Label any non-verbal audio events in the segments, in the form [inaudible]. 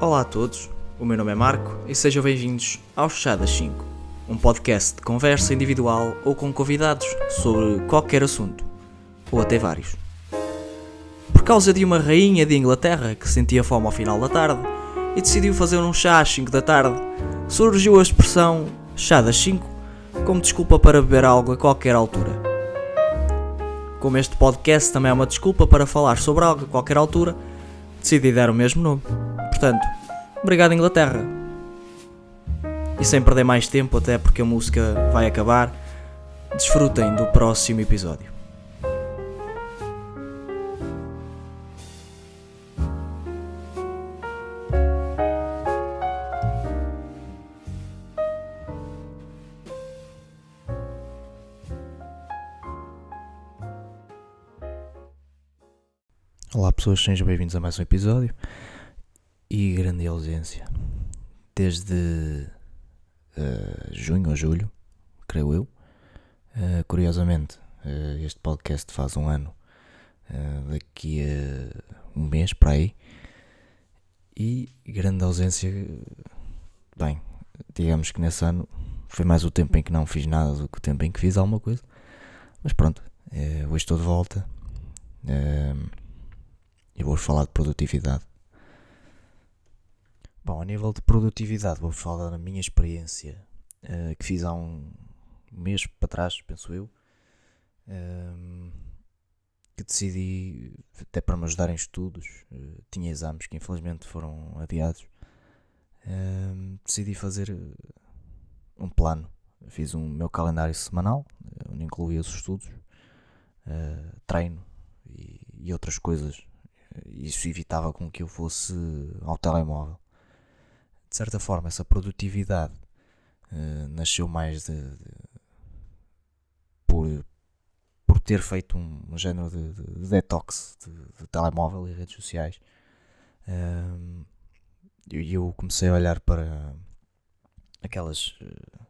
Olá a todos, o meu nome é Marco e sejam bem-vindos ao Chá das 5, um podcast de conversa individual ou com convidados sobre qualquer assunto, ou até vários. Por causa de uma rainha de Inglaterra que sentia fome ao final da tarde e decidiu fazer um chá às 5 da tarde, surgiu a expressão Chá das 5 como desculpa para beber algo a qualquer altura. Como este podcast também é uma desculpa para falar sobre algo a qualquer altura, decidi dar o mesmo nome. Portanto, obrigado Inglaterra. E sem perder mais tempo, até porque a música vai acabar, desfrutem do próximo episódio. Olá pessoas, sejam bem-vindos a mais um episódio e grande ausência desde uh, junho ou julho, creio eu. Uh, curiosamente, uh, este podcast faz um ano daqui a um mês para aí e grande ausência. Bem, digamos que nesse ano foi mais o tempo em que não fiz nada do que o tempo em que fiz alguma coisa, mas pronto, hoje estou de volta. E vou-vos falar de produtividade. Bom, a nível de produtividade, vou-vos falar da minha experiência uh, que fiz há um mês para trás, penso eu, uh, que decidi, até para me ajudar em estudos, uh, tinha exames que infelizmente foram adiados, ehm, decidi fazer um plano. Fiz um meu calendário semanal, onde incluía os estudos, treino e, e outras coisas isso evitava com que eu fosse ao telemóvel. De certa forma, essa produtividade uh, nasceu mais de, de, por, por ter feito um, um género de, de detox de, telemóvel e redes sociais. Uh, e eu comecei a olhar para aquelas, uh,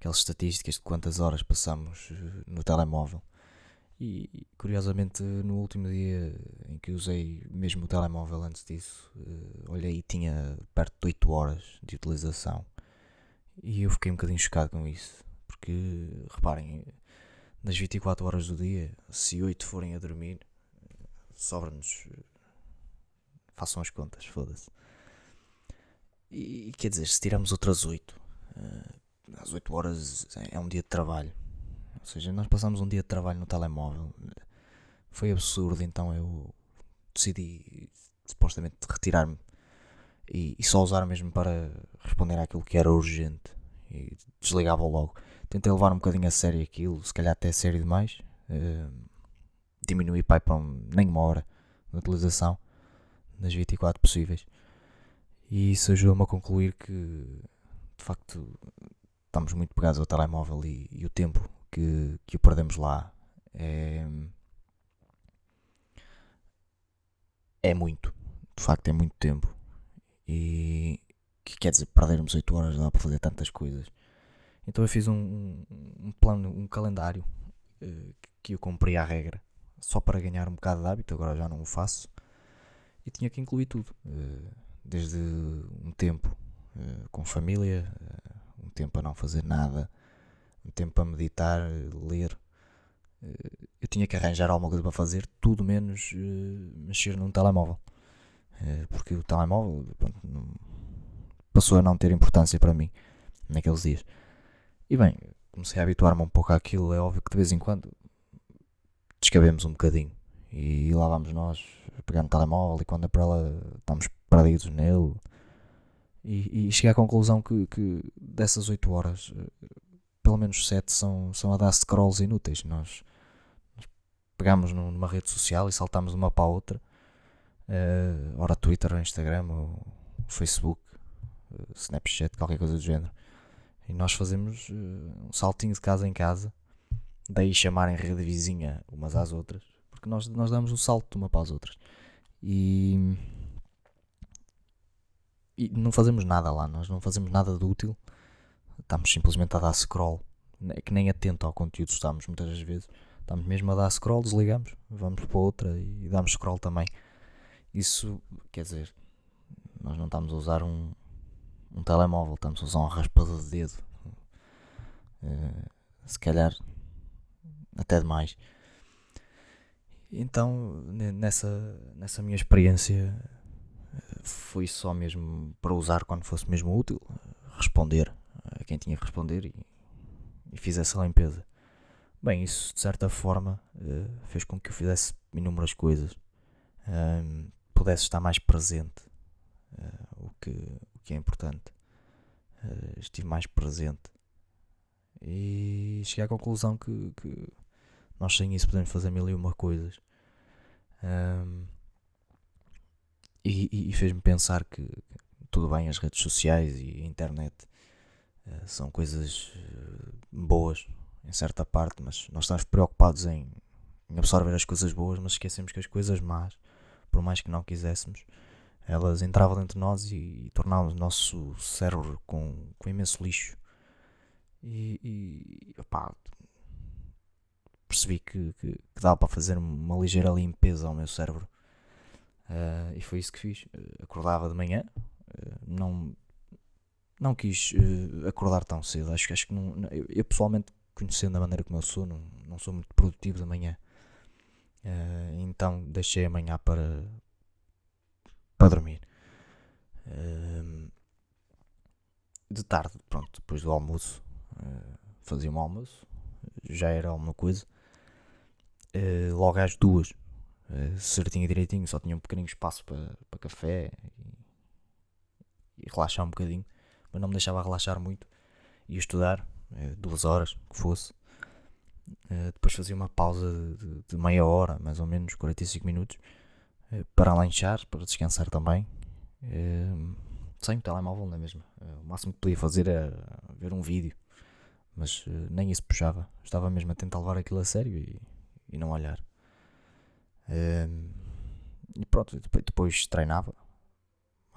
aquelas estatísticas de quantas horas passamos no telemóvel e curiosamente, no último dia em que usei mesmo o telemóvel antes disso, uh, olhei e tinha perto de 8 horas de utilização. E eu fiquei um bocadinho chocado com isso. Porque, reparem, nas 24 horas do dia, se 8 forem a dormir, sobra-nos. Façam as contas, foda-se. E quer dizer, se tiramos outras 8, uh, às 8 horas é um dia de trabalho ou seja, nós passamos um dia de trabalho no telemóvel. Foi absurdo, então eu decidi supostamente retirar-me e, e, só usar mesmo para responder àquilo que era urgente e desligava logo. Tentei levar um bocadinho a sério aquilo, se calhar até sério demais. Uh, diminuí pai, para um, nem uma hora de utilização das 24 possíveis. E isso ajudou-me a concluir que de facto estamos muito pegados ao telemóvel e, e o tempo que, que o perdemos lá é, é muito. De facto, é muito tempo. E que quer dizer, perdermos 8 horas dá para fazer tantas coisas. Então eu fiz um, um, plano, um calendário uh, que eu cumpri à regra, só para ganhar um bocado de hábito, agora já não o faço. E tinha que incluir tudo, uh, desde um tempo uh, com família, um tempo a não fazer nada, um tempo para meditar, ler. Eh, eu tinha que arranjar alguma coisa para fazer, tudo menos uh, mexer num telemóvel. Uh, porque o telemóvel pronto, passou a não ter importância para mim naqueles dias. E bem, comecei a habituar-me um pouco àquilo. É óbvio que de vez em quando descabemos um bocadinho. E lá vamos nós pegar no telemóvel e quando é para ela estamos perdidos nele. E, e cheguei à conclusão que, que dessas 8 horas pelo menos 7 são, são a dar scrolls inúteis. Nós, nós pegamos numa rede social e saltamos de uma para a outra, uh, ora Twitter, ou Instagram, ou Facebook, uh, Snapchat, qualquer coisa do género. E nós fazemos uh, um saltinho de casa em casa, daí chamarem rede vizinha umas às outras, porque nós, nós damos um salto de uma para as outras. E, e não fazemos nada lá, nós não fazemos nada de útil estamos simplesmente a dar scroll, é que nem atento ao conteúdo estamos muitas das vezes. Estamos mesmo a dar scroll, desligamos, vamos para outra e damos scroll também. Isso, quer dizer, Nós não estamos a usar um, um telemóvel, estamos a usar um raspador de dedo. Uh, se calhar até demais. Então, nessa, nessa minha experiência, foi só mesmo para usar quando fosse mesmo útil, responder a quem tinha que responder e, e essa limpeza. Bem, isso de certa forma fez com que eu fizesse inúmeras coisas, pudesse estar mais presente, o, que, o que é importante. estive mais presente e cheguei à conclusão que, que nós sem isso podemos fazer mil e uma coisas. Um, e, e fez-me pensar que tudo bem, as redes sociais e a internet são coisas uh, boas em certa parte, mas nós estamos preocupados em, em, absorver as coisas boas, mas esquecemos que as coisas más, por mais que não quiséssemos, elas entravam dentro de nós e, e tornavam o nosso cérebro com, com imenso lixo. E, e opá, percebi que, que, que dava para fazer uma ligeira limpeza ao meu cérebro. Uh, e foi isso que fiz. Acordava de manhã, uh, não, não quis acordar tão cedo. Acho, acho que não, eu, eu, pessoalmente, conhecendo a maneira como eu sou, não, não sou muito produtivo de manhã. então deixei amanhã para, para dormir. de tarde, pronto, depois do almoço, fazia um almoço, já era alguma coisa uh, logo às duas, uh, certinho e direitinho, só tinha um pequenino espaço para, para café e, e, relaxar um bocadinho, mas não me deixava relaxar muito. Ia estudar, uh, duas horas, que fosse. depois fazia uma pausa de, meia hora, mais ou menos, 45 minutos, para lanchar, para descansar também. sem o telemóvel, não é mesmo? o máximo que podia fazer era ver um vídeo mas nem isso puxava. Estava mesmo a tentar levar aquilo a sério e e não olhar. E pronto, depois, treinava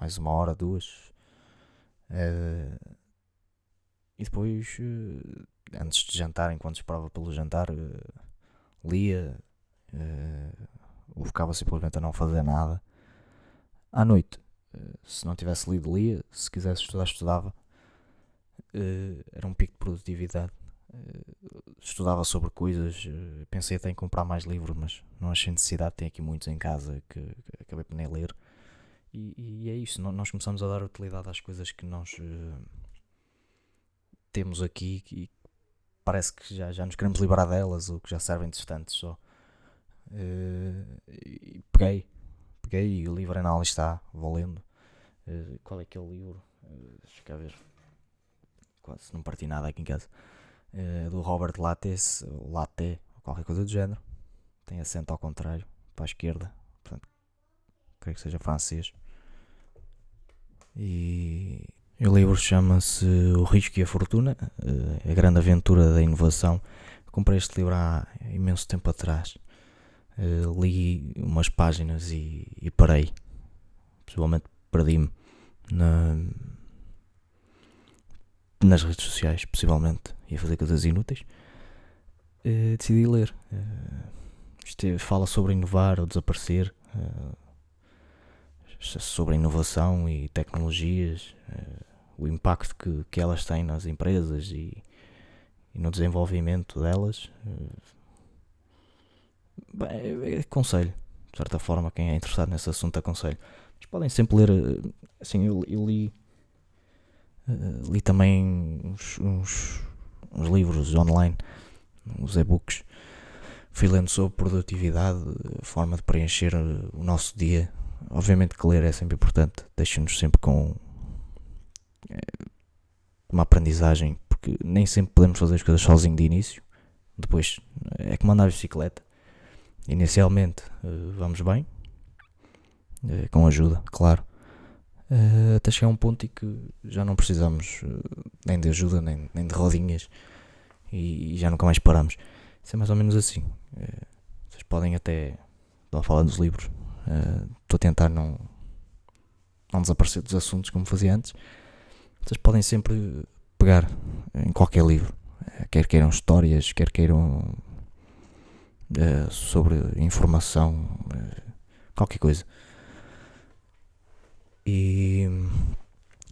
mais uma hora, duas. Uh, e depois, uh, antes de jantar, enquanto esperava pelo jantar, uh, lia ou ficava simplesmente a não fazer nada. À noite, se não tivesse lido, lia. Se quisesse estudar, estudava. era um pico de produtividade estudava sobre coisas, pensei até em comprar mais livros, mas não achei necessidade, tenho aqui muitos em casa que, que acabei por nem ler. E, e, é isso, nós começamos a dar utilidade às coisas que nós uh, temos aqui e parece que já, já nos queremos livrar delas ou que já servem de estantes só. Uh, e peguei, peguei e o livro ainda está, vou lendo. Uh, qual é que é o livro? deixa cá ver. Quase não parti nada aqui em casa. Eh, do Robert Lattes, Latte, qualquer coisa do género. Tem acento ao contrário, para a esquerda. Portanto, creio que seja francês. E, o livro chama-se O Risco e a Fortuna, uh, a grande aventura da inovação. comprei este livro há imenso tempo atrás. Uh, li umas páginas e, e parei. Possivelmente perdi-me na, nas redes sociais, possivelmente, ia fazer coisas inúteis, uh, decidi ler. Fala sobre inovar ou desaparecer, sobre inovação e tecnologias, o impacto que, que elas têm nas empresas e, e no desenvolvimento delas. Bem, é, é, aconselho, de certa forma, quem é interessado nesse assunto, aconselho. Mas podem sempre ler, assim, eu, eu li li também uns, uns, uns, livros online, uns e-books. Fui lendo sobre produtividade, forma de preencher o nosso dia. Obviamente que ler é sempre importante, deixa-nos sempre com uh, uma aprendizagem, porque nem sempre podemos fazer as coisas sozinho de início. Depois é como andar de bicicleta. Inicialmente uh, vamos bem, com ajuda, claro até chegar a um ponto em que já não precisamos nem de ajuda, nem, nem de rodinhas e, já nunca mais paramos. Isso é mais ou menos assim. Vocês podem até. Estou a falar dos livros. Estou a tentar não, não desaparecer dos assuntos como fazia antes. Vocês podem sempre pegar em qualquer livro, quer queiram histórias, quer queiram sobre informação, qualquer coisa E.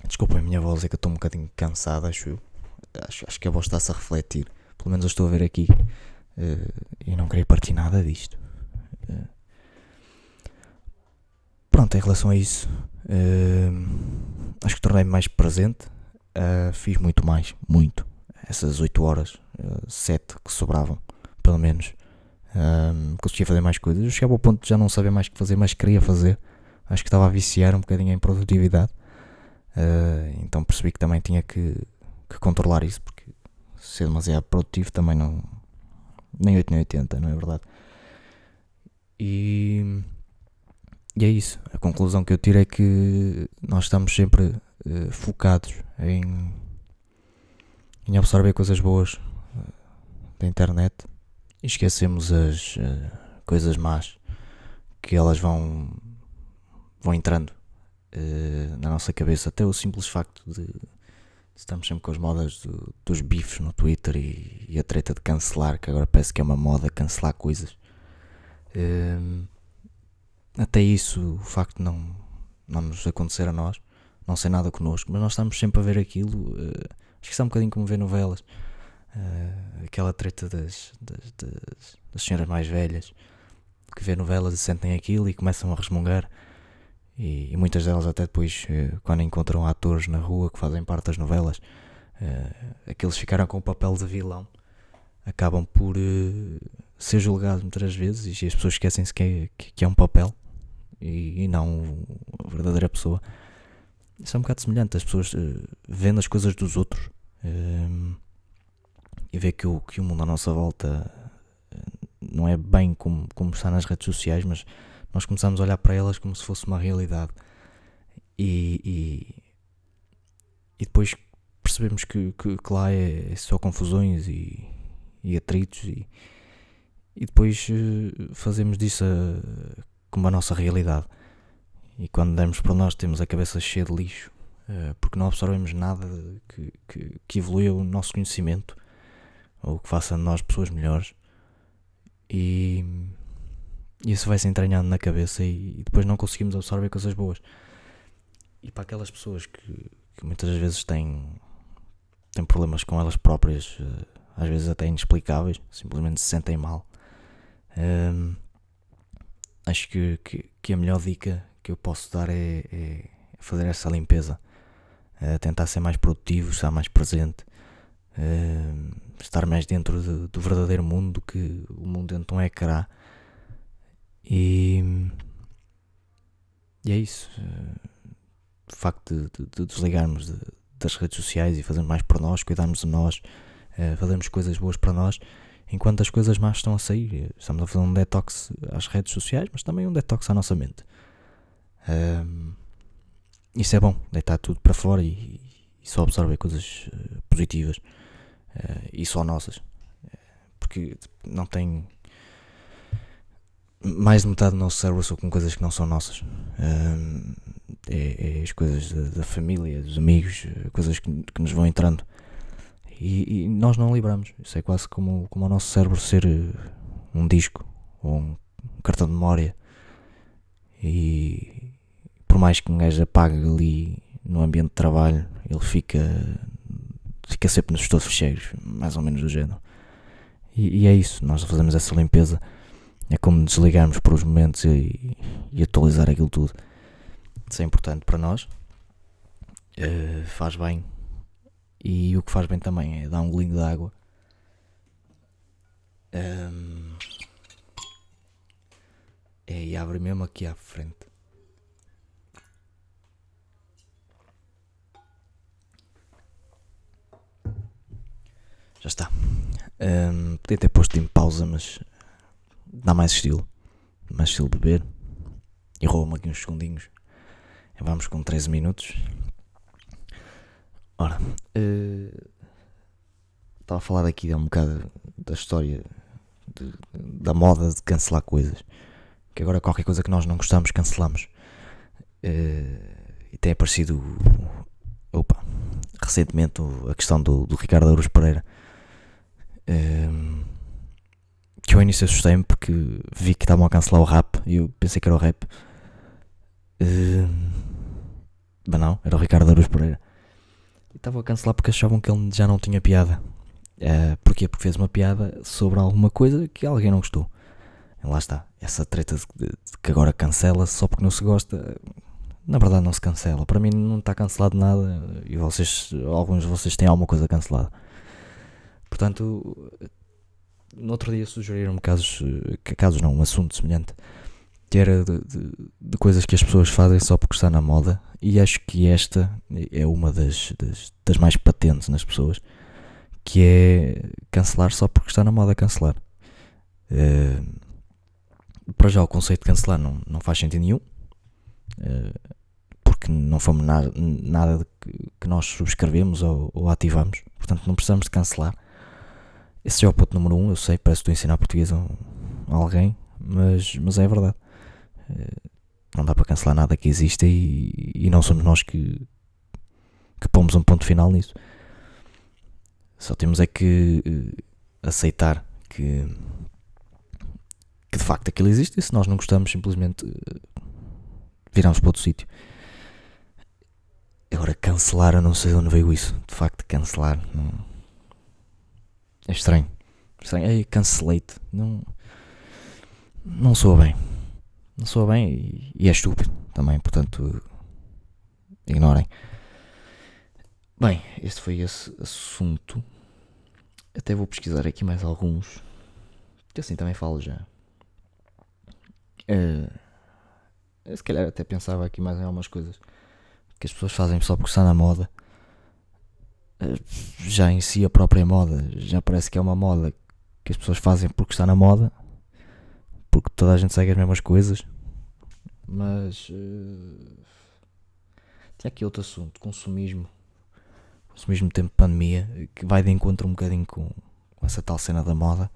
Desculpem a minha voz, é que eu estou um bocadinho cansado, acho eu. Acho, acho que a voz está-se a refletir. Pelo menos eu estou a ver aqui. Uh, e não queria partir nada disto. Uh, pronto, em relação a isso, uh, acho que tornei-me mais presente. fiz muito mais, muito. Essas 8 horas, 7 que sobravam, pelo menos. Um, conseguia fazer mais coisas. Eu chegava ao ponto de já não saber mais o que fazer, mas queria fazer. Acho que estava a viciar um bocadinho em produtividade. Uh, então percebi que também tinha que, que, controlar isso, porque ser demasiado produtivo também não. Nem 8 nem 80, não é verdade? E, e é isso. A conclusão que eu tiro é que nós estamos sempre uh, focados em, em absorver coisas boas uh, da internet e esquecemos as uh, coisas más que elas vão, vão entrando na nossa cabeça. Até o simples facto de, estamos sempre com as modas do, dos bifes no Twitter e, e, a treta de cancelar, que agora parece que é uma moda cancelar coisas. Uh, até isso, o facto de não, não nos acontecer a nós, não ser nada connosco, mas nós estamos sempre a ver aquilo. acho que está é um bocadinho como ver novelas Uh, aquela treta das, das, das, das, senhoras mais velhas que vê novelas e sentem aquilo e começam a resmungar. E, e muitas delas, até depois, uh, quando encontram atores na rua que fazem parte das novelas, uh, aqueles ficaram com o papel de vilão acabam por ser julgados muitas vezes e as pessoas esquecem-se que, é, que, que, é um papel e, e, não a verdadeira pessoa. Isso é um bocado semelhante, as pessoas vendo as coisas dos outros e ver que o, que o mundo à nossa volta eh, não é bem como, como está nas redes sociais, mas nós começamos a olhar para elas como se fosse uma realidade. E, e, e depois percebemos que, que, que lá é, é, só confusões e, e atritos, e, e depois eh, fazemos disso a, como a nossa realidade. E quando demos para nós, temos a cabeça cheia de lixo, eh, porque não absorvemos nada que, que, que evoluiu o nosso conhecimento ou que faça de nós pessoas melhores e isso vai se entranhando na cabeça e, depois não conseguimos absorver coisas boas. E para aquelas pessoas que, que muitas vezes têm, têm problemas com elas próprias, eh, às vezes até inexplicáveis, simplesmente se sentem mal, hum, acho que, que, que, a melhor dica que eu posso dar é, é fazer essa limpeza, é tentar ser mais produtivo, estar mais presente. Hum, estar mais dentro de, do verdadeiro mundo do que o mundo dentro de um. E, e é isso. O facto de, de, de desligarmos de, das redes sociais e fazermos mais por nós, cuidarmos de nós, fazermos coisas boas para nós, enquanto as coisas más estão a sair. Estamos a fazer um detox às redes sociais, mas também um detox à nossa mente. Um, isso é bom, deitar tudo para fora e, e só absorver coisas uh, positivas uh, e só nossas. Porque não tem. Mais de metade do nosso cérebro são com coisas que não são nossas. Uh, é, é, as coisas da, da, família, dos amigos, eh, coisas que, que nos vão entrando. E, e, nós não libramos. Isso é quase como, como o nosso cérebro ser um disco ou um, cartão de memória. E por mais que um gajo apague ali no ambiente de trabalho, ele fica fica sempre nos estouros fecheiros, mais ou menos do género. E, e, é isso, nós fazemos essa limpeza. É como desligarmos por uns momentos e, e atualizar aquilo tudo. Isso é importante para nós. Uh, faz bem. E o que faz bem também é dar um golinho de água. Um, é, e abre mesmo aqui à frente. Já está. Um, podia ter posto em pausa, mas dá mais estilo. Mais estilo beber. E rouba-me aqui uns segundinhos. Vamos com 13 minutos. Ora, uh, estava a falar aqui um bocado da história de, da moda de cancelar coisas. Que agora qualquer coisa que nós não gostamos, cancelamos. Uh, e tem aparecido, opa, recentemente a questão do, do Ricardo Aruz Pereira Ehm, que eu ao início assustei-me porque vi que estavam a cancelar o rap e eu pensei que era o rap. Uh, Mas não, era o Ricardo Aruz Pereira. E estavam a cancelar porque achavam que ele já não tinha piada. Uh, porquê? Porque fez uma piada sobre alguma coisa que alguém não gostou. Lá está. Essa treta de, de, que agora cancela só porque não se gosta. Na verdade não se cancela. Para mim não está cancelado nada. E vocês, alguns de vocês têm alguma coisa cancelada. Portanto, no outro dia sugeriram-me casos, casos não, um assunto semelhante, que era de, de, de, coisas que as pessoas fazem só porque está na moda, e acho que esta é uma das, das, das mais patentes nas pessoas, que é cancelar só porque está na moda cancelar. Uh, para já o conceito de cancelar não, não faz sentido nenhum, uh, porque não fomos nada, nada que, que, nós subscrevemos ou, ou ativamos, portanto não precisamos de cancelar. Esse já é o ponto número um, eu sei, parece que estou a ensinar português a, a alguém, mas, mas é verdade. Uh, não dá para cancelar nada que exista e, e não somos nós que, que pomos um ponto final nisso. Só temos é que uh, aceitar que, que de facto aquilo existe e se nós não gostamos, simplesmente uh, viramos para outro sítio. Agora, cancelar, eu não sei de onde veio isso. De facto, cancelar. Não... É estranho. estranho. Ei, cancelate. Não. Não soa bem. Não soa bem e, e é estúpido também. Portanto, ignorem. Bem, este foi esse assunto. Até vou pesquisar aqui mais alguns. Que assim também falo já. Uh, se calhar até pensava aqui mais em algumas coisas que as pessoas fazem só porque está na moda. Uh, já em si a própria moda já parece que é uma moda que as pessoas fazem porque está na moda. Porque toda a gente segue as mesmas coisas. Mas uh, tinha aqui outro assunto, consumismo ao mesmo tempo pandemia, que vai de encontro um bocadinho com, com essa tal cena da moda,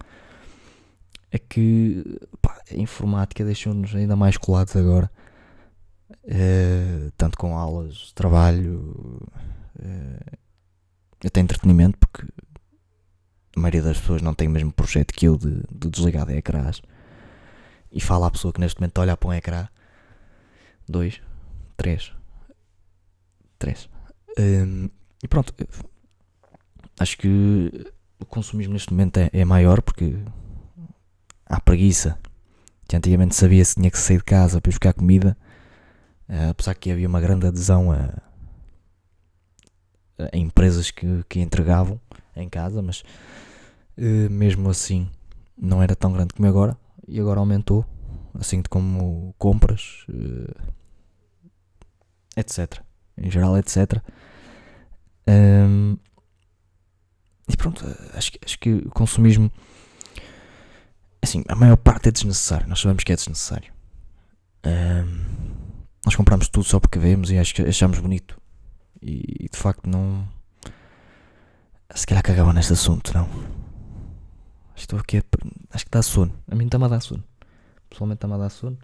é que pá, a informática deixou-nos ainda mais colados agora, uh, tanto com aulas, de trabalho, uh, até entretenimento, porque a maioria das pessoas não tem o mesmo projeto que eu de, de desligar de ecrãs. E fala a pessoa que neste momento olha para um ecrã. Dois, três, três. Um, e pronto, acho que o consumismo neste momento é, é maior porque há preguiça. Que antigamente sabia-se que tinha que sair de casa para buscar comida, uh, apesar que havia uma grande adesão a, a empresas que, que entregavam em casa, mas uh, mesmo assim não era tão grande como agora e agora aumentou, assim como compras, uh, etc. Em geral, etc. Um, e pronto, acho, acho que o consumismo. Assim, a maior parte é desnecessário. Nós sabemos que é desnecessário. Um, nós compramos tudo só porque vemos e achamos bonito. E, e de facto não. Se calhar cagava neste assunto, não. Estou aqui. A, acho que dá sono. A mim está-me a dar sono. Pessoalmente está-me a dar sono.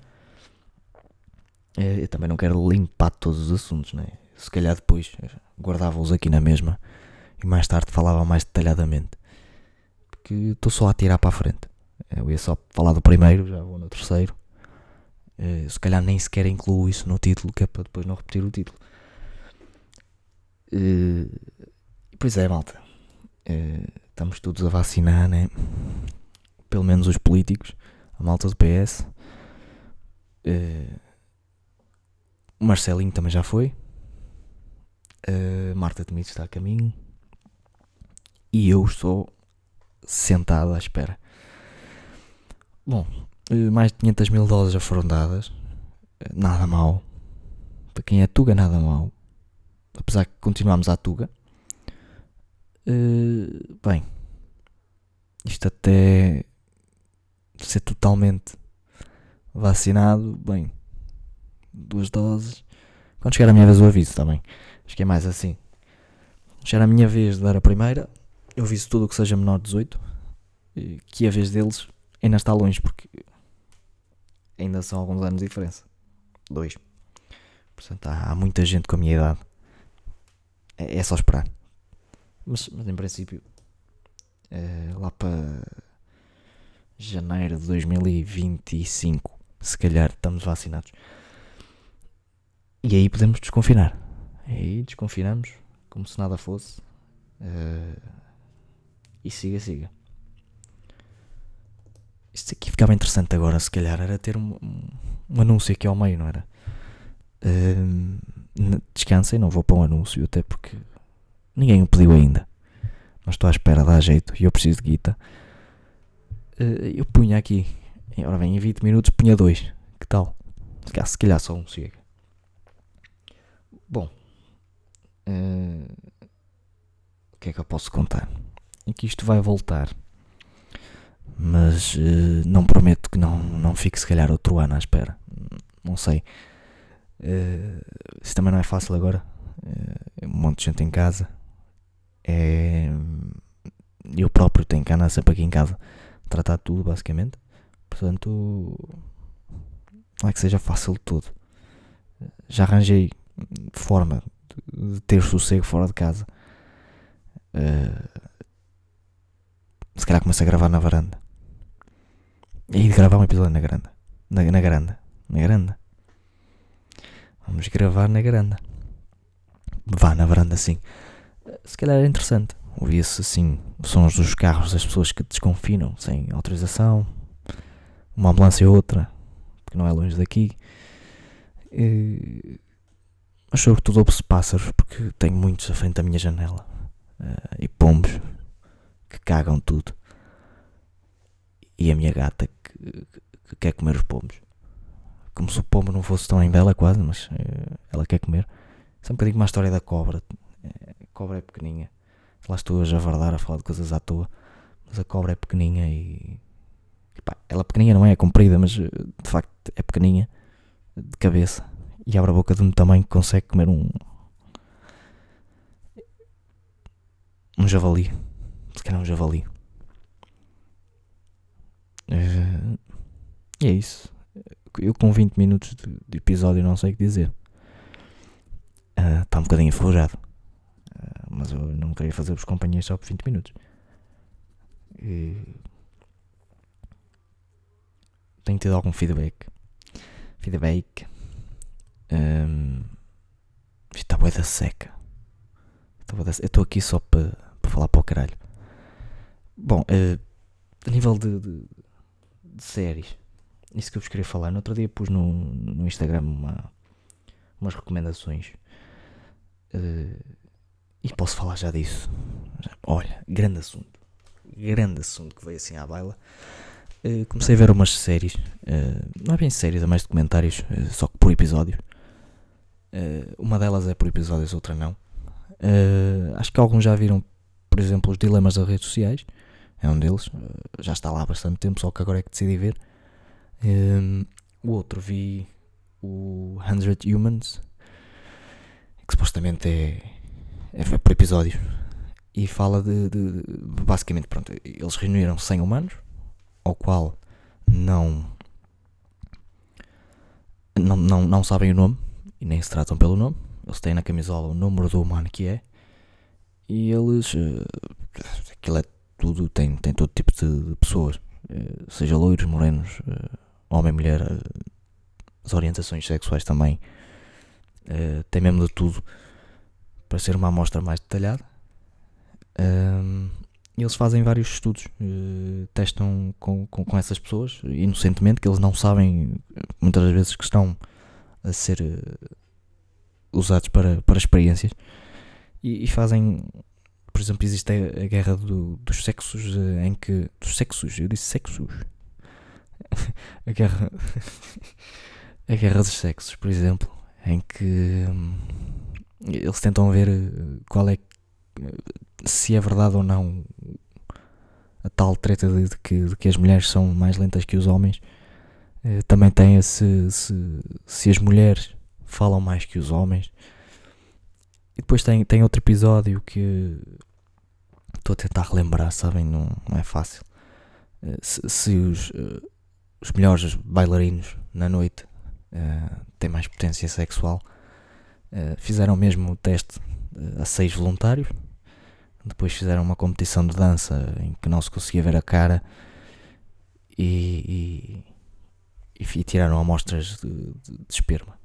Eu também não quero limpar todos os assuntos, né? Se calhar depois guardava-os aqui na mesma e mais tarde falava mais detalhadamente. Porque estou só a tirar para a frente. Eu ia só falar do primeiro, já vou no terceiro. Se calhar nem sequer incluo isso no título, que é para depois não repetir o título. Pois é, malta. Uh, estamos todos a vacinar, né? Pelo menos os políticos, a malta do PS. o Marcelinho também já foi. Uh, Marta Temido está a caminho. E eu estou sentado à espera. Bom, uh, mais de 500 mil doses já foram dadas. Uh, nada mal. Para quem é Tuga, nada mal. Apesar que continuamos à Tuga. Bem, isto até ser totalmente vacinado, bem, duas doses. Quando chegar a minha vez, o aviso, está bem? Acho que é mais assim. Era a minha vez de dar a primeira. Eu viso tudo o que seja menor de 18. Que a vez deles ainda está longe, porque ainda são alguns anos de diferença. Dois. Portanto, há, há muita gente com a minha idade. É, é só esperar. Mas, mas em princípio, é, lá para janeiro de 2025, se calhar estamos vacinados. E aí podemos desconfinar. Aí desconfinamos, como se nada fosse. Uh, e siga, siga. Isto aqui ficava interessante agora, se calhar, era ter um, um anúncio aqui ao meio, não era? Uh, descansem, não vou para um anúncio, até porque ninguém o pediu ainda. Mas estou à espera, dá jeito, e eu preciso de guita. Uh, eu punha aqui, ora bem, em 20 minutos punha dois. Que tal? Se calhar só um chega. Bom, uh, o que é que eu posso contar? É que isto vai voltar mas uh, não prometo que não, não fique se calhar outro ano à espera. Não sei. Uh, isso também não é fácil agora. Uh, um monte de gente em casa. É, eu próprio tenho que andar sempre aqui em casa tratar tudo basicamente. Portanto, não é que seja fácil de tudo. Já arranjei forma de ter sossego fora de casa. Uh, se calhar começo a gravar na varanda. E de gravar um episódio na grande. Na, na. Na grande. Vamos gravar na grande. Vá na varanda assim. Se calhar é interessante. Ouvia-se assim sons dos carros das pessoas que desconfinam sem autorização. Uma ambulância ou outra. Que não é longe daqui. E... Mas sobretudo ouve-se pássaros porque tenho muitos à frente da minha janela. Uh, e pombos que cagam tudo. E a minha gata que, que quer comer os pombos. Como se o pombo não fosse tão em bela quase, mas uh, ela quer comer. Isso é um bocadinho uma história da cobra. Eh, cobra é pequeninha. Lá estou a javardar, a falar de coisas à toa. Mas a cobra é pequeninha e. Epá, ela pequeninha não é, é comprida, mas eh, de facto é pequeninha. De cabeça. E abre a boca de um tamanho que consegue comer um. Um javali. Se calhar um javali. Uh, e é isso. Eu com 20 minutos de, episódio não sei o que dizer. Está uh, um bocadinho enferrujado. Uh, mas eu não queria fazer-vos companhia só por 20 minutos. E... Tenho tido algum feedback. Feedback. Um, está boa da seca. Eu estou aqui só para pa falar para o caralho. Bom, uh, a nível de, de, de séries. Isso que eu vos queria falar. No outro dia pus no, no Instagram uma, umas recomendações. Uh, e posso falar já disso. Olha, grande assunto. Grande assunto que veio assim à baila. Uh, comecei a ver umas séries. Uh, não é bem séries, é mais documentários. só que por episódio. uma delas é por episódios, outra não. acho que alguns já viram, por exemplo, os dilemas das redes sociais é um deles. Eh, já está lá há bastante tempo, só que agora é que decidi ver. O outro vi o 100 Humans, que supostamente é, é por episódios. E fala de, de, de, Basicamente, pronto, eles reuniram 100 humanos, ao qual não, não, não, não sabem o nome e nem se tratam pelo nome. Eles têm na camisola o número do humano que é. E eles. Uh, aquilo é tudo, tem, tem todo tipo de, pessoas, eh, seja loiros, morenos, eh, homem, mulher, as orientações sexuais também, tem mesmo de tudo para ser uma amostra mais detalhada. E eles fazem vários estudos, testam com, com, com, essas pessoas, inocentemente, que eles não sabem muitas das vezes que estão a ser usados para, para experiências e, e fazem por exemplo, existe a, a guerra do, dos sexos eh, em que. Dos sexos, eu disse sexos. [laughs] a guerra. [laughs] a guerra dos sexos, por exemplo, em que hum, eles tentam ver eh, qual é. se é verdade ou não a tal treta de, de, que, de que as mulheres são mais lentas que os homens. Uh, também tem se, se, se as mulheres falam mais que os homens. E depois tem, tem outro episódio que estou a tentar relembrar, sabem? Não, não é fácil. Uh, se, se os, os melhores bailarinos na noite têm mais potência sexual, fizeram mesmo o teste a seis voluntários. Depois fizeram uma competição de dança em que não se conseguia ver a cara e, e, e tiraram amostras de, de, de esperma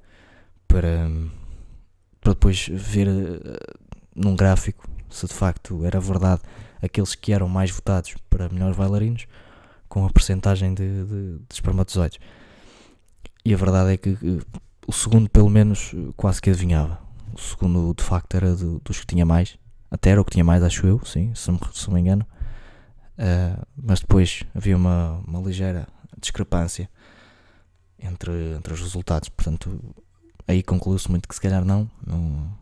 para, para depois ver uh, num gráfico se de facto era verdade aqueles que eram mais votados para melhores bailarinos com a percentagem de, de, de espermatozoides. E a verdade é que o segundo, pelo menos, quase que adivinhava. O segundo, de facto, era do, dos que tinha mais. Até era o que tinha mais, acho eu, sim, se, me, se me engano. Uh, mas depois havia uma, uma ligeira discrepância entre, entre os resultados. Portanto, aí concluiu-se muito que se calhar não, não,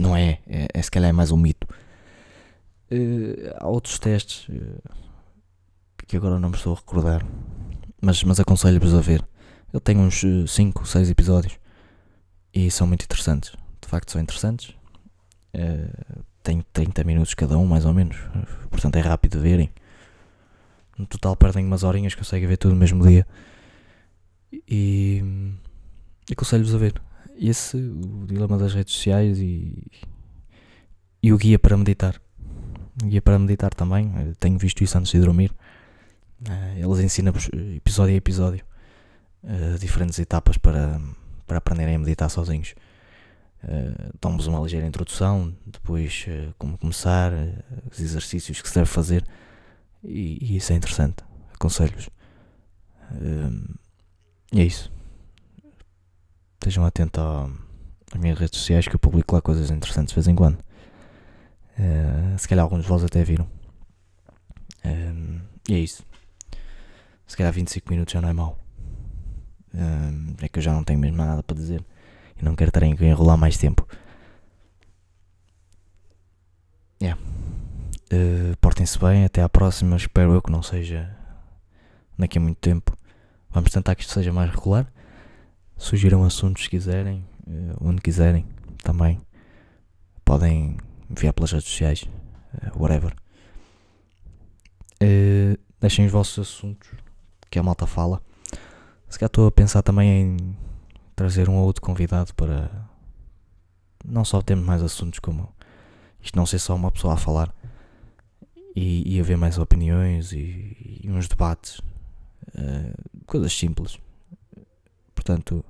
não é, é, é se calhar é mais um mito. Uh, há outros testes uh, que agora não me estou a recordar, mas, mas aconselho-vos a ver. Ele tem uns 5, 6 episódios e são muito interessantes. De facto, são interessantes. Uh, tem 30 minutos cada um, mais ou menos. Portanto, é rápido de verem. No total, perdem umas horinhas, conseguem ver tudo no mesmo dia. E, aconselho-vos a ver. Esse, o dilema das redes sociais e, e o guia para meditar. O guia para meditar também. Eu tenho visto isso antes de dormir. Uh, eles ensinam-vos episódio a episódio uh, diferentes etapas para, para aprenderem a meditar sozinhos. Uh, Dão-vos uma ligeira introdução, depois uh, como começar, os exercícios que se deve fazer, e, e isso é interessante. Aconselho-vos. é isso. Estejam atentos às minhas redes sociais que eu publico lá coisas interessantes de vez em quando. se calhar alguns de vós até viram. e é isso. Se calhar 25 minutos já não é mau. É que eu já não tenho mesmo nada para dizer e não quero estar a enrolar mais tempo. Yeah. Uh, Portem-se bem, até à próxima. Espero eu que não seja daqui a muito tempo. Vamos tentar que isto seja mais regular. Sugiram assuntos se quiserem, uh, onde quiserem também. Podem enviar pelas redes sociais, uh, whatever. deixem os vossos assuntos que a malta fala. Se calhar estou a pensar também em trazer um ou outro convidado para não só termos mais assuntos como isto não ser só uma pessoa a falar e, e haver mais opiniões e, e uns debates, uh, coisas simples. Portanto,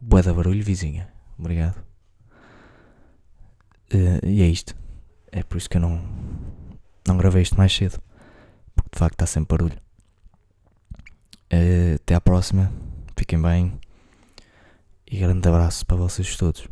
boa da barulho, vizinha. Obrigado. Uh, e é isto. É por isso que eu não, não gravei isto mais cedo. Porque de facto está sempre barulho. Uh, até à próxima. Fiquem bem. E grande abraço para vocês todos.